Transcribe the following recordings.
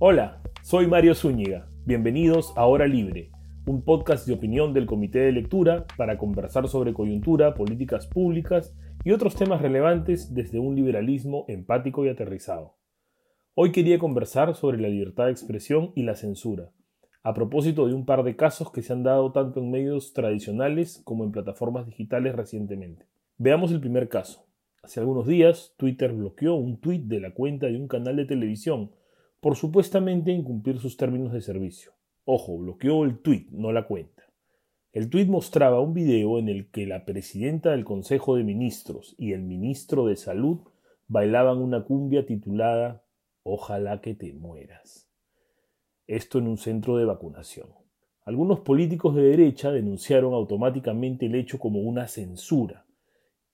Hola, soy Mario Zúñiga. Bienvenidos a Hora Libre, un podcast de opinión del Comité de Lectura para conversar sobre coyuntura, políticas públicas y otros temas relevantes desde un liberalismo empático y aterrizado. Hoy quería conversar sobre la libertad de expresión y la censura, a propósito de un par de casos que se han dado tanto en medios tradicionales como en plataformas digitales recientemente. Veamos el primer caso. Hace algunos días, Twitter bloqueó un tuit de la cuenta de un canal de televisión por supuestamente incumplir sus términos de servicio. Ojo, bloqueó el tuit, no la cuenta. El tuit mostraba un video en el que la presidenta del Consejo de Ministros y el ministro de Salud bailaban una cumbia titulada Ojalá que te mueras. Esto en un centro de vacunación. Algunos políticos de derecha denunciaron automáticamente el hecho como una censura,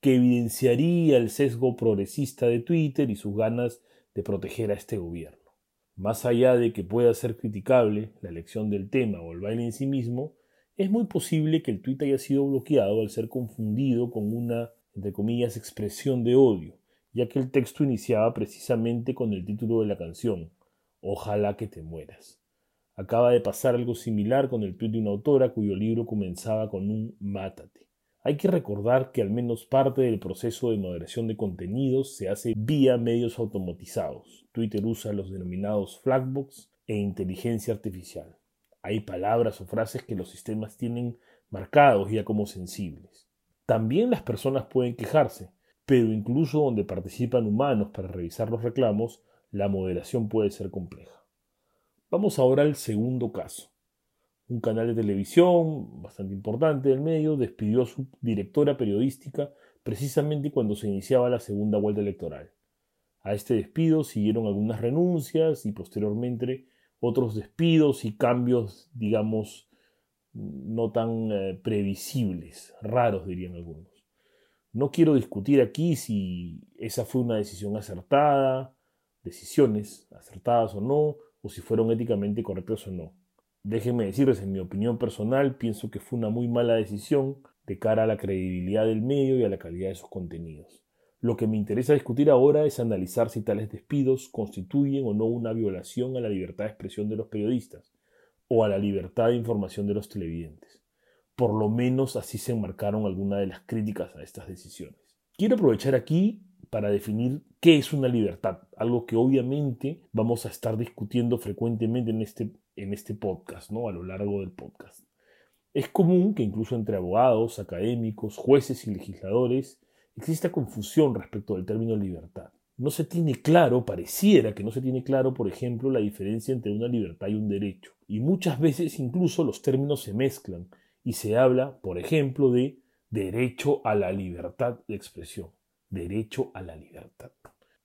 que evidenciaría el sesgo progresista de Twitter y sus ganas de proteger a este gobierno. Más allá de que pueda ser criticable la elección del tema o el baile en sí mismo, es muy posible que el tuit haya sido bloqueado al ser confundido con una, entre comillas, expresión de odio, ya que el texto iniciaba precisamente con el título de la canción, Ojalá que te mueras. Acaba de pasar algo similar con el tuit de una autora cuyo libro comenzaba con un Mátate. Hay que recordar que al menos parte del proceso de moderación de contenidos se hace vía medios automatizados. Twitter usa los denominados flagbox e inteligencia artificial. Hay palabras o frases que los sistemas tienen marcados ya como sensibles. También las personas pueden quejarse, pero incluso donde participan humanos para revisar los reclamos, la moderación puede ser compleja. Vamos ahora al segundo caso un canal de televisión bastante importante del medio despidió a su directora periodística precisamente cuando se iniciaba la segunda vuelta electoral. A este despido siguieron algunas renuncias y posteriormente otros despidos y cambios, digamos, no tan eh, previsibles, raros dirían algunos. No quiero discutir aquí si esa fue una decisión acertada, decisiones acertadas o no, o si fueron éticamente correctas o no. Déjenme decirles, en mi opinión personal, pienso que fue una muy mala decisión de cara a la credibilidad del medio y a la calidad de sus contenidos. Lo que me interesa discutir ahora es analizar si tales despidos constituyen o no una violación a la libertad de expresión de los periodistas o a la libertad de información de los televidentes. Por lo menos así se enmarcaron algunas de las críticas a estas decisiones. Quiero aprovechar aquí para definir qué es una libertad, algo que obviamente vamos a estar discutiendo frecuentemente en este, en este podcast, ¿no? a lo largo del podcast. Es común que incluso entre abogados, académicos, jueces y legisladores exista confusión respecto del término libertad. No se tiene claro, pareciera que no se tiene claro, por ejemplo, la diferencia entre una libertad y un derecho. Y muchas veces incluso los términos se mezclan y se habla, por ejemplo, de derecho a la libertad de expresión derecho a la libertad.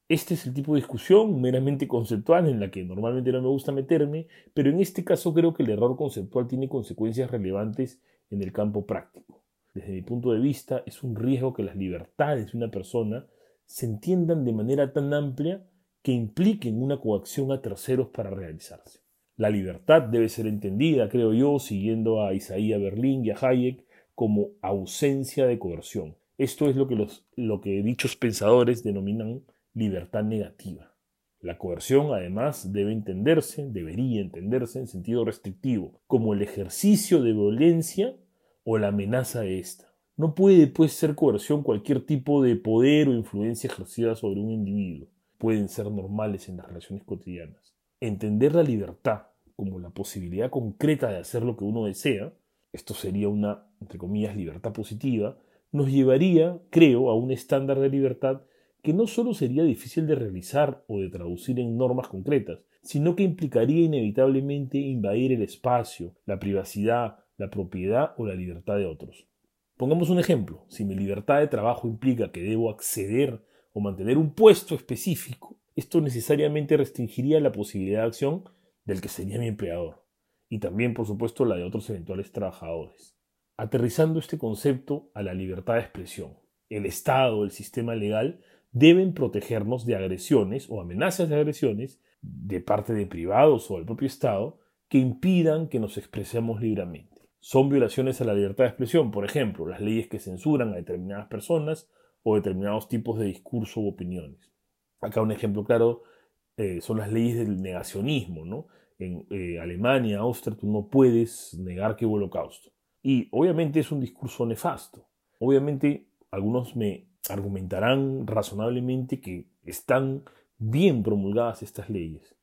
Este es el tipo de discusión meramente conceptual en la que normalmente no me gusta meterme, pero en este caso creo que el error conceptual tiene consecuencias relevantes en el campo práctico. Desde mi punto de vista, es un riesgo que las libertades de una persona se entiendan de manera tan amplia que impliquen una coacción a terceros para realizarse. La libertad debe ser entendida, creo yo, siguiendo a Isaías Berlín y a Hayek, como ausencia de coerción. Esto es lo que, los, lo que dichos pensadores denominan libertad negativa. La coerción, además, debe entenderse, debería entenderse en sentido restrictivo, como el ejercicio de violencia o la amenaza de ésta. No puede, pues, ser coerción cualquier tipo de poder o influencia ejercida sobre un individuo. Pueden ser normales en las relaciones cotidianas. Entender la libertad como la posibilidad concreta de hacer lo que uno desea, esto sería una, entre comillas, libertad positiva, nos llevaría, creo, a un estándar de libertad que no solo sería difícil de realizar o de traducir en normas concretas, sino que implicaría inevitablemente invadir el espacio, la privacidad, la propiedad o la libertad de otros. Pongamos un ejemplo, si mi libertad de trabajo implica que debo acceder o mantener un puesto específico, esto necesariamente restringiría la posibilidad de acción del que sería mi empleador, y también, por supuesto, la de otros eventuales trabajadores aterrizando este concepto a la libertad de expresión. El Estado, el sistema legal, deben protegernos de agresiones o amenazas de agresiones de parte de privados o del propio Estado que impidan que nos expresemos libremente. Son violaciones a la libertad de expresión, por ejemplo, las leyes que censuran a determinadas personas o determinados tipos de discurso u opiniones. Acá un ejemplo claro eh, son las leyes del negacionismo, ¿no? En eh, Alemania, Austria, tú no puedes negar que hubo holocausto. Y obviamente es un discurso nefasto. Obviamente algunos me argumentarán razonablemente que están bien promulgadas estas leyes.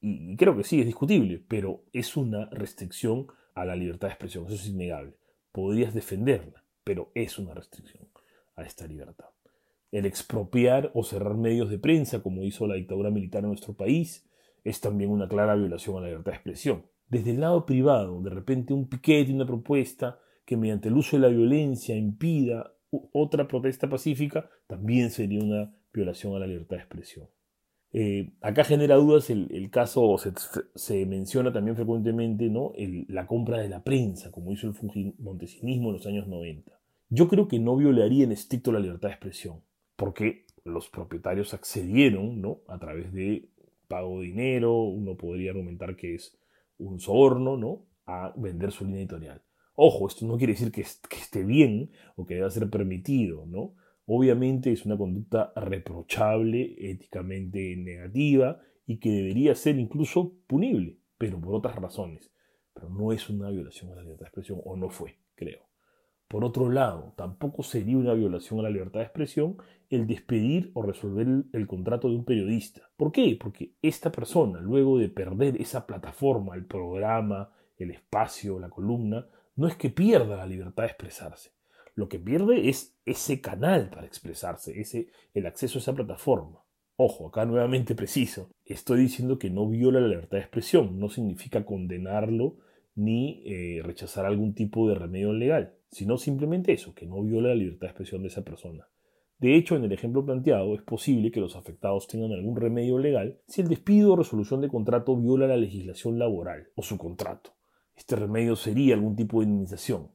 Y creo que sí, es discutible, pero es una restricción a la libertad de expresión, eso es innegable. Podrías defenderla, pero es una restricción a esta libertad. El expropiar o cerrar medios de prensa, como hizo la dictadura militar en nuestro país, es también una clara violación a la libertad de expresión. Desde el lado privado, de repente un piquete, una propuesta que mediante el uso de la violencia impida otra protesta pacífica, también sería una violación a la libertad de expresión. Eh, acá genera dudas el, caso, se, menciona también frecuentemente ¿no? la compra de la prensa, como hizo el montesinismo en los años 90. Yo creo que no violaría en estricto la libertad de expresión, porque los propietarios accedieron ¿no? a través de pago de dinero, uno podría argumentar que es un soborno, ¿no? a vender su línea editorial. Ojo, esto no quiere decir que, esté bien o que deba ser permitido, ¿no? Obviamente es una conducta reprochable, éticamente negativa y que debería ser incluso punible, pero por otras razones. Pero no es una violación a la libertad de expresión, o no fue, creo. Por otro lado, tampoco sería una violación a la libertad de expresión el despedir o resolver el, contrato de un periodista. ¿Por qué? Porque esta persona, luego de perder esa plataforma, el programa, el espacio, la columna, no es que pierda la libertad de expresarse, lo que pierde es ese canal para expresarse, ese, el acceso a esa plataforma. Ojo, acá nuevamente preciso, estoy diciendo que no viola la libertad de expresión, no significa condenarlo ni eh, rechazar algún tipo de remedio legal, sino simplemente eso, que no viola la libertad de expresión de esa persona. De hecho, en el ejemplo planteado, es posible que los afectados tengan algún remedio legal si el despido o resolución de contrato viola la legislación laboral o su contrato. Este remedio sería algún tipo de indemnización,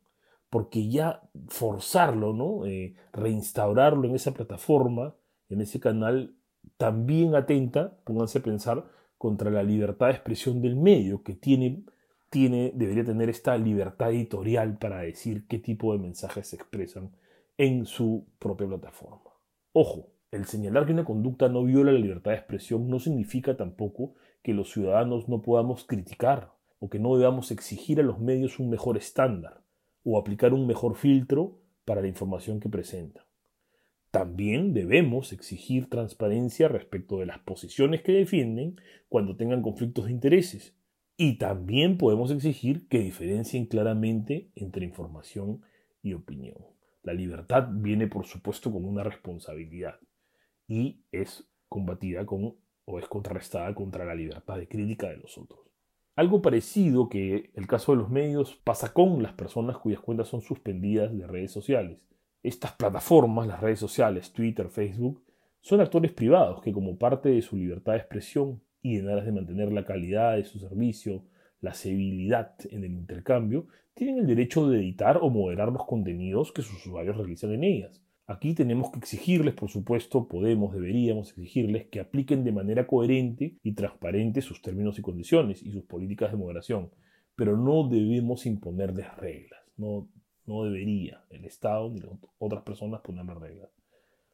porque ya forzarlo, ¿no? Eh, reinstaurarlo en esa plataforma, en ese canal, también atenta, pónganse a pensar, contra la libertad de expresión del medio, que tiene, debería tener esta libertad editorial para decir qué tipo de mensajes se expresan en su propia plataforma. Ojo, el señalar que una conducta no viola la libertad de expresión no significa tampoco que los ciudadanos no podamos criticar o que no debamos exigir a los medios un mejor estándar o aplicar un mejor filtro para la información que presenta. También debemos exigir transparencia respecto de las posiciones que defienden cuando tengan conflictos de intereses. Y también podemos exigir que diferencien claramente entre información y opinión. La libertad viene, por supuesto, con una responsabilidad y es combatida con o es contrarrestada contra la libertad de crítica de los otros. Algo parecido que el caso de los medios pasa con las personas cuyas cuentas son suspendidas de redes sociales. Estas plataformas, las redes sociales, Twitter, Facebook, son actores privados que como parte de su libertad de expresión y en aras de mantener la calidad de su servicio, la civilidad en el intercambio, tienen el derecho de editar o moderar los contenidos que sus usuarios realizan en ellas. Aquí tenemos que exigirles, por supuesto, podemos, deberíamos exigirles que apliquen de manera coherente y transparente sus términos y condiciones y sus políticas de moderación, pero no debemos imponerles reglas, no, no debería el Estado ni otras personas ponerles reglas.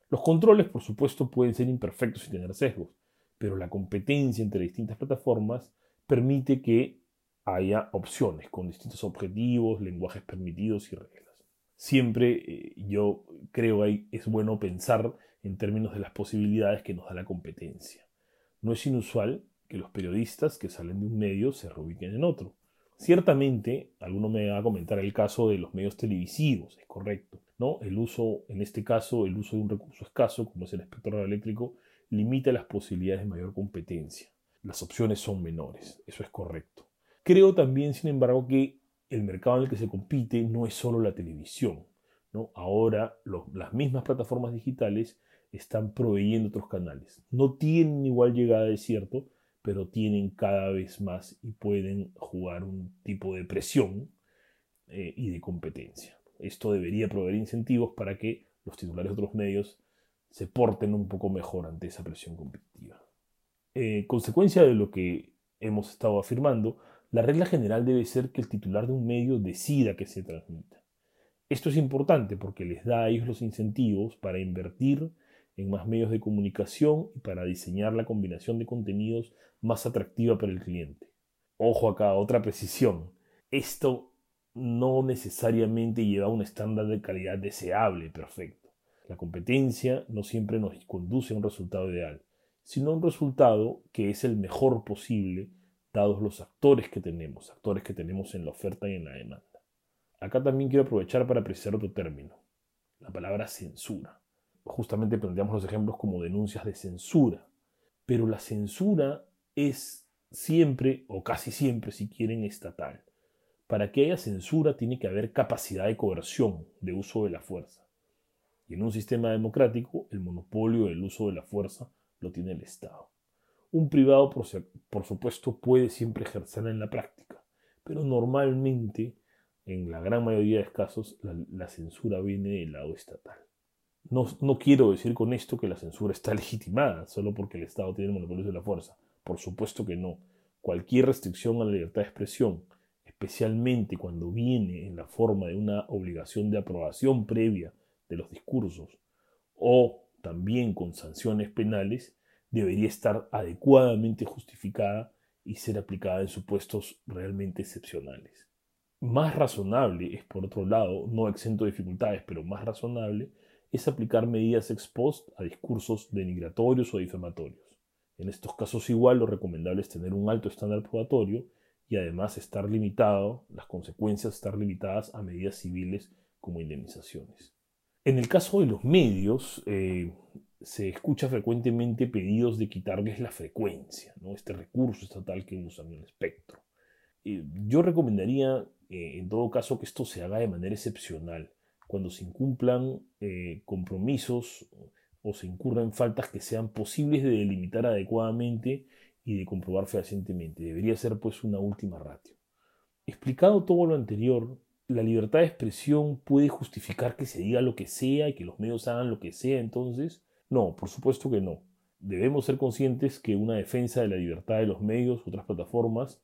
Los controles, por supuesto, pueden ser imperfectos y tener sesgos, pero la competencia entre distintas plataformas permite que haya opciones con distintos objetivos, lenguajes permitidos y reglas siempre eh, yo creo que es bueno pensar en términos de las posibilidades que nos da la competencia. No es inusual que los periodistas que salen de un medio se reubiquen en otro. Ciertamente, alguno me va a comentar el caso de los medios televisivos, es correcto. ¿no? El uso, en este caso, el uso de un recurso escaso, como es el espectro eléctrico, limita las posibilidades de mayor competencia. Las opciones son menores, eso es correcto. Creo también, sin embargo, que el mercado en el que se compite no es solo la televisión. ¿no? Ahora las mismas plataformas digitales están proveyendo otros canales. No tienen igual llegada, de cierto, pero tienen cada vez más y pueden jugar un tipo de presión eh, y de competencia. Esto debería proveer incentivos para que los titulares de otros medios se porten un poco mejor ante esa presión competitiva. Eh, consecuencia de lo que hemos estado afirmando, la regla general debe ser que el titular de un medio decida que se transmita. Esto es importante porque les da a ellos los incentivos para invertir en más medios de comunicación y para diseñar la combinación de contenidos más atractiva para el cliente. Ojo acá, otra precisión. Esto no necesariamente lleva a un estándar de calidad deseable, perfecto. La competencia no siempre nos conduce a un resultado ideal, sino a un resultado que es el mejor posible dados los actores que tenemos, actores que tenemos en la oferta y en la demanda. Acá también quiero aprovechar para precisar otro término, la palabra censura. Justamente planteamos los ejemplos como denuncias de censura, pero la censura es siempre, o casi siempre si quieren, estatal. Para que haya censura tiene que haber capacidad de coerción, de uso de la fuerza. Y en un sistema democrático, el monopolio del uso de la fuerza lo tiene el Estado. Un privado, por, supuesto, puede siempre ejercerla en la práctica, pero normalmente, en la gran mayoría de casos, la, censura viene del lado estatal. No, no, quiero decir con esto que la censura está legitimada solo porque el Estado tiene el monopolio de la fuerza. Por supuesto que no. Cualquier restricción a la libertad de expresión, especialmente cuando viene en la forma de una obligación de aprobación previa de los discursos o también con sanciones penales, debería estar adecuadamente justificada y ser aplicada en supuestos realmente excepcionales. Más razonable es, por otro lado, no exento de dificultades, pero más razonable es aplicar medidas ex post a discursos denigratorios o difamatorios. En estos casos igual lo recomendable es tener un alto estándar probatorio y además estar limitado, las consecuencias estar limitadas a medidas civiles como indemnizaciones. En el caso de los medios, eh, se escucha frecuentemente pedidos de quitarles la frecuencia, este recurso estatal que usan el espectro. yo recomendaría, eh, en todo caso, que esto se haga de manera excepcional, cuando se incumplan eh, compromisos o se incurran faltas que sean posibles de delimitar adecuadamente y de comprobar fehacientemente. Debería ser pues una última ratio. Explicado todo lo anterior, la libertad de expresión puede justificar que se diga lo que sea y que los medios hagan lo que sea entonces, no, por supuesto que no. Debemos ser conscientes que una defensa de la libertad de los medios otras plataformas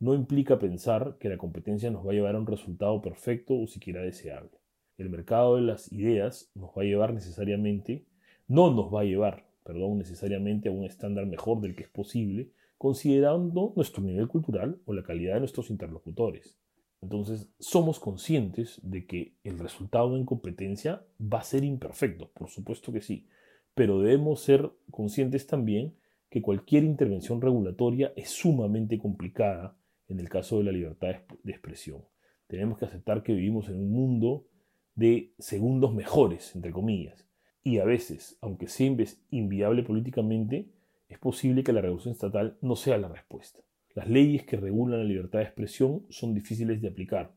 no implica pensar que la competencia nos va a llevar a un resultado perfecto o siquiera deseable. El mercado de las ideas nos va a llevar necesariamente, no nos va a llevar, perdón, necesariamente a un estándar mejor del que es posible, considerando nuestro nivel cultural o la calidad de nuestros interlocutores. Entonces, somos conscientes de que el resultado en competencia va a ser imperfecto, por supuesto que sí, pero debemos ser conscientes también que cualquier intervención regulatoria es sumamente complicada en el caso de la libertad de expresión. Tenemos que aceptar que vivimos en un mundo de segundos mejores, entre comillas, y a veces, aunque sea inviable políticamente, es posible que la regulación estatal no sea la respuesta. Las leyes que regulan la libertad de expresión son difíciles de aplicar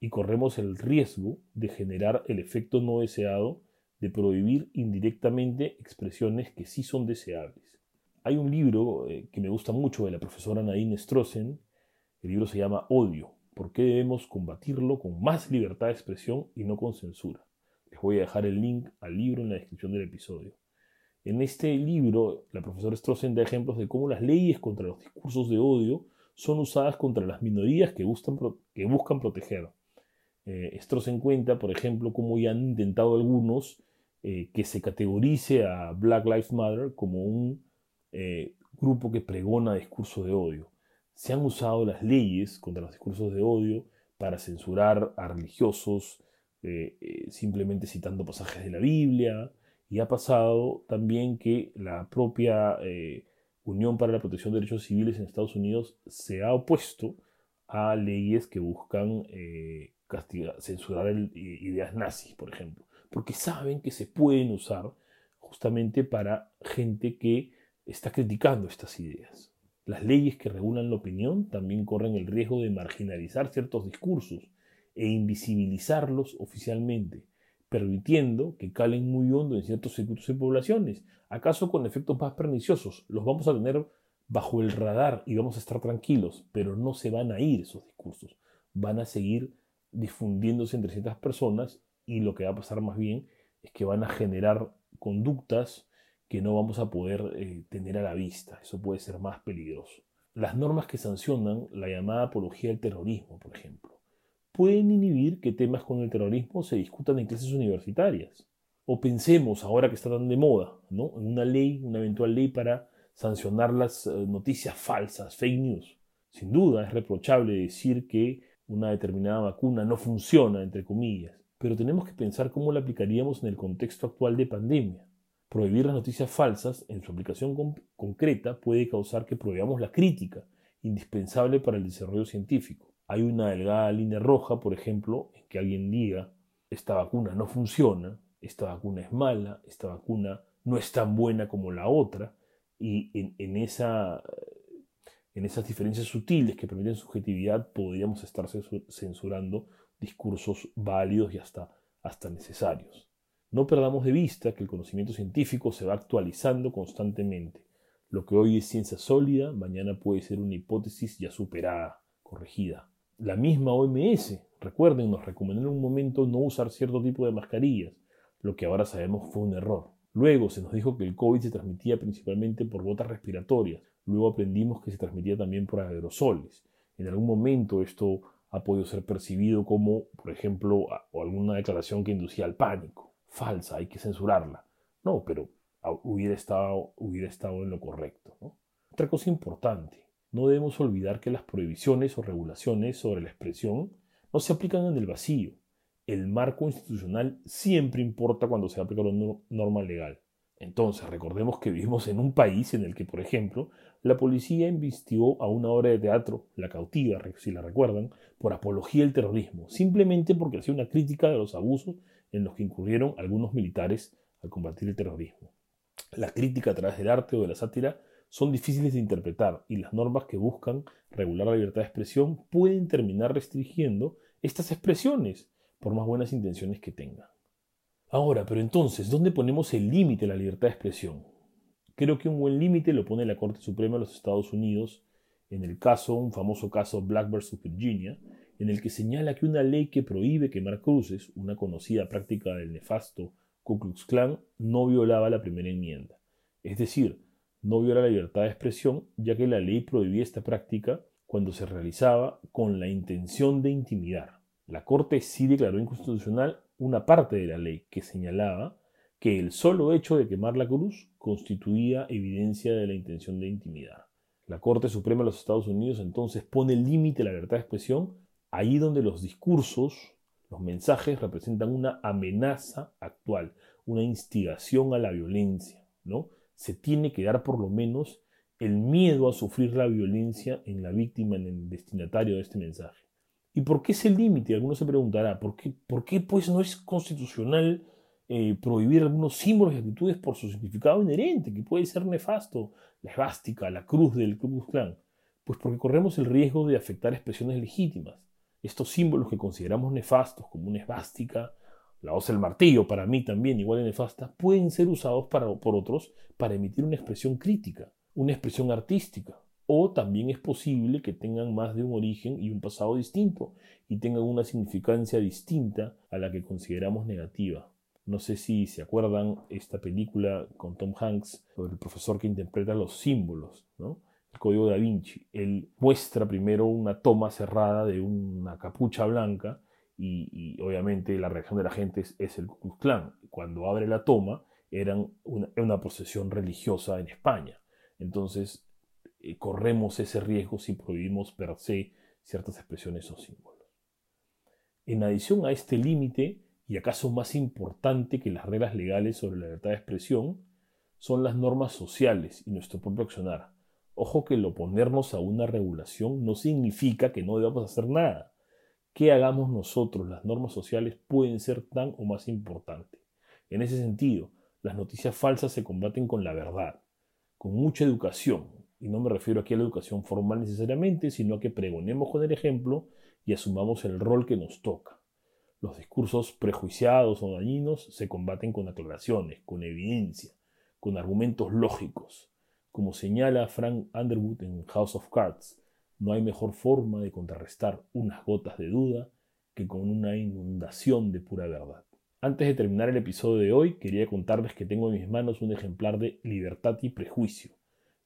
y corremos el riesgo de generar el efecto no deseado de prohibir indirectamente expresiones que sí son deseables. Hay un libro eh, que me gusta mucho de la profesora Nadine Strossen, el libro se llama Odio, ¿por qué debemos combatirlo con más libertad de expresión y no con censura? Les voy a dejar el link al libro en la descripción del episodio. En este libro, la profesora Strossen da ejemplos de cómo las leyes contra los discursos de odio son usadas contra las minorías que buscan, proteger. Eh, Strossen cuenta, por ejemplo, cómo ya han intentado algunos eh, que se categorice a Black Lives Matter como un eh, grupo que pregona discurso de odio. Se han usado las leyes contra los discursos de odio para censurar a religiosos eh, simplemente citando pasajes de la Biblia y ha pasado también que la propia Unión para la Protección de Derechos Civiles en Estados Unidos se ha opuesto a leyes que buscan censurar ideas nazis, por ejemplo porque saben que se pueden usar justamente para gente que está criticando estas ideas. Las leyes que regulan la opinión también corren el riesgo de marginalizar ciertos discursos e invisibilizarlos oficialmente, permitiendo que calen muy hondo en ciertos circuitos y poblaciones, acaso con efectos más perniciosos. Los vamos a tener bajo el radar y vamos a estar tranquilos, pero no se van a ir esos discursos, van a seguir difundiéndose entre ciertas personas y lo que va a pasar más bien es que van a generar conductas que no vamos a poder eh, tener a la vista. Eso puede ser más peligroso. Las normas que sancionan la llamada apología del terrorismo, por ejemplo, pueden inhibir que temas con el terrorismo se discutan en clases universitarias. O pensemos, ahora que está tan de moda, ¿no? en una ley, una eventual ley para sancionar las eh, noticias falsas, fake news. Sin duda es reprochable decir que una determinada vacuna no funciona, entre comillas, pero tenemos que pensar cómo la aplicaríamos en el contexto actual de pandemia. Prohibir las noticias falsas en su aplicación concreta puede causar que prohibamos la crítica, indispensable para el desarrollo científico. Hay una delgada línea roja, por ejemplo, en que alguien diga, esta vacuna no funciona, esta vacuna es mala, esta vacuna no es tan buena como la otra, y en, esa, en esas diferencias sutiles que permiten subjetividad podríamos estar censurando discursos válidos y hasta, hasta necesarios. No perdamos de vista que el conocimiento científico se va actualizando constantemente. Lo que hoy es ciencia sólida, mañana puede ser una hipótesis ya superada, corregida. La misma OMS, recuerden, nos recomendó en un momento no usar cierto tipo de mascarillas, lo que ahora sabemos fue un error. Luego se nos dijo que el COVID se transmitía principalmente por gotas respiratorias. Luego aprendimos que se transmitía también por aerosoles. En algún momento esto ha podido ser percibido como, por ejemplo, o alguna declaración que inducía al pánico. Falsa, hay que censurarla. No, pero hubiera estado, hubiera estado en lo correcto. Otra cosa importante, no debemos olvidar que las prohibiciones o regulaciones sobre la expresión no se aplican en el vacío el marco institucional siempre importa cuando se aplica una norma legal. Entonces, recordemos que vivimos en un país en el que, por ejemplo, la policía investigó a una obra de teatro, La cautiva, si la recuerdan, por apología del terrorismo, simplemente porque hacía una crítica de los abusos en los que incurrieron algunos militares al combatir el terrorismo. La crítica a través del arte o de la sátira son difíciles de interpretar y las normas que buscan regular la libertad de expresión pueden terminar restringiendo estas expresiones por más buenas intenciones que tenga. Ahora, pero entonces, ¿dónde ponemos el límite a la libertad de expresión? Creo que un buen límite lo pone la Corte Suprema de los Estados Unidos en el caso, un famoso caso Black vs. Virginia, en el que señala que una ley que prohíbe quemar cruces, una conocida práctica del nefasto Ku Klux Klan, no violaba la primera enmienda. Es decir, no viola la libertad de expresión, ya que la ley prohibía esta práctica cuando se realizaba con la intención de intimidar. La Corte sí declaró inconstitucional una parte de la ley que señalaba que el solo hecho de quemar la cruz constituía evidencia de la intención de intimidar. La Corte Suprema de los Estados Unidos entonces pone límite a la libertad de expresión ahí donde los discursos, los mensajes representan una amenaza actual, una instigación a la violencia, ¿no? Se tiene que dar por lo menos el miedo a sufrir la violencia en la víctima, en el destinatario de este mensaje. ¿Y por qué es el límite? Alguno se preguntará, ¿por qué, por qué pues no es constitucional eh, prohibir algunos símbolos y actitudes por su significado inherente, que puede ser nefasto? La esvástica, la cruz del Ku Klux Pues porque corremos el riesgo de afectar expresiones legítimas. Estos símbolos que consideramos nefastos, como una esvástica, la hoz del martillo, para mí también igual de nefasta, pueden ser usados para, por otros para emitir una expresión crítica, una expresión artística, o también es posible que tengan más de un origen y un pasado distinto y tengan una significancia distinta a la que consideramos negativa. No sé si se acuerdan esta película con Tom Hanks sobre el profesor que interpreta los símbolos, ¿no? El código da Vinci. Él muestra primero una toma cerrada de una capucha blanca y, obviamente la reacción de la gente es, el Ku Klux Cuando abre la toma, eran una, una procesión religiosa en España. Entonces eh, corremos ese riesgo si prohibimos per se ciertas expresiones o símbolos. En adición a este límite, y acaso más importante que las reglas legales sobre la libertad de expresión, son las normas sociales y nuestro propio accionar. Ojo que el oponernos a una regulación no significa que no debamos hacer nada. ¿Qué hagamos nosotros? Las normas sociales pueden ser tan o más importantes. En ese sentido, las noticias falsas se combaten con la verdad, con mucha educación, y no me refiero aquí a la educación formal necesariamente, sino a que pregonemos con el ejemplo y asumamos el rol que nos toca. Los discursos prejuiciados o dañinos se combaten con aclaraciones, con evidencia, con argumentos lógicos. Como señala Frank Underwood en House of Cards, no hay mejor forma de contrarrestar unas gotas de duda que con una inundación de pura verdad. Antes de terminar el episodio de hoy, quería contarles que tengo en mis manos un ejemplar de Libertad y Prejuicio,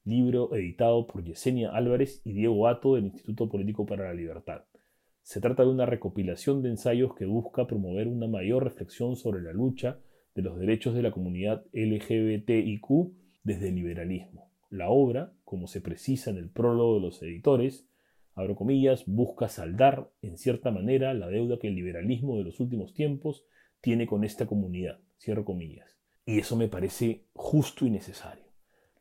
libro editado por Yesenia Álvarez y Diego Ato del Instituto Político para la Libertad. Se trata de una recopilación de ensayos que busca promover una mayor reflexión sobre la lucha de los derechos de la comunidad LGBTIQ desde el liberalismo. La obra, como se precisa en el prólogo de los editores, abro comillas, busca saldar, en cierta manera, la deuda que el liberalismo de los últimos tiempos tiene con esta comunidad, cierro comillas. Y eso me parece justo y necesario.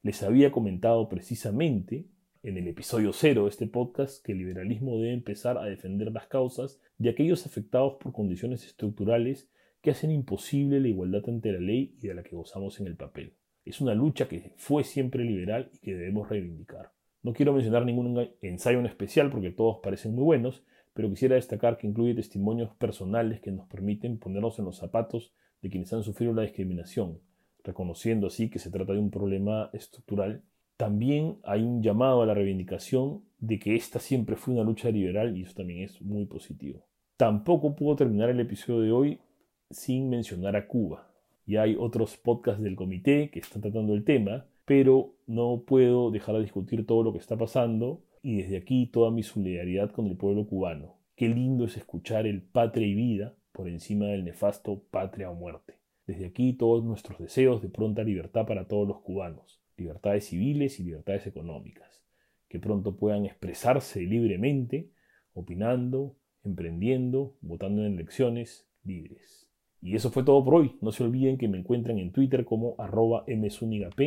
Les había comentado precisamente en el episodio cero de este podcast que el liberalismo debe empezar a defender las causas de aquellos afectados por condiciones estructurales que hacen imposible la igualdad ante la ley y de la que gozamos en el papel. Es una lucha que fue siempre liberal y que debemos reivindicar. No quiero mencionar ningún ensayo en especial porque todos parecen muy buenos, pero quisiera destacar que incluye testimonios personales que nos permiten ponernos en los zapatos de quienes han sufrido la discriminación, reconociendo así que se trata de un problema estructural también hay un llamado a la reivindicación de que esta siempre fue una lucha liberal y eso también es muy positivo. Tampoco puedo terminar el episodio de hoy sin mencionar a Cuba. Ya hay otros podcasts del comité que están tratando el tema, pero no puedo dejar de discutir todo lo que está pasando y desde aquí toda mi solidaridad con el pueblo cubano. Qué lindo es escuchar el patria y vida por encima del nefasto patria o muerte. Desde aquí todos nuestros deseos de pronta libertad para todos los cubanos libertades civiles y libertades económicas, que pronto puedan expresarse libremente, opinando, emprendiendo, votando en elecciones libres. Y eso fue todo por hoy. No se olviden que me encuentran en Twitter como arroba msunigap.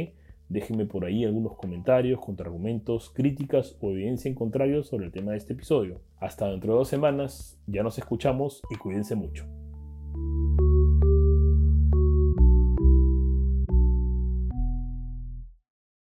Déjenme por ahí algunos comentarios, contraargumentos, críticas o evidencia en contrario sobre el tema de este episodio. Hasta dentro de dos semanas, ya nos escuchamos y cuídense mucho.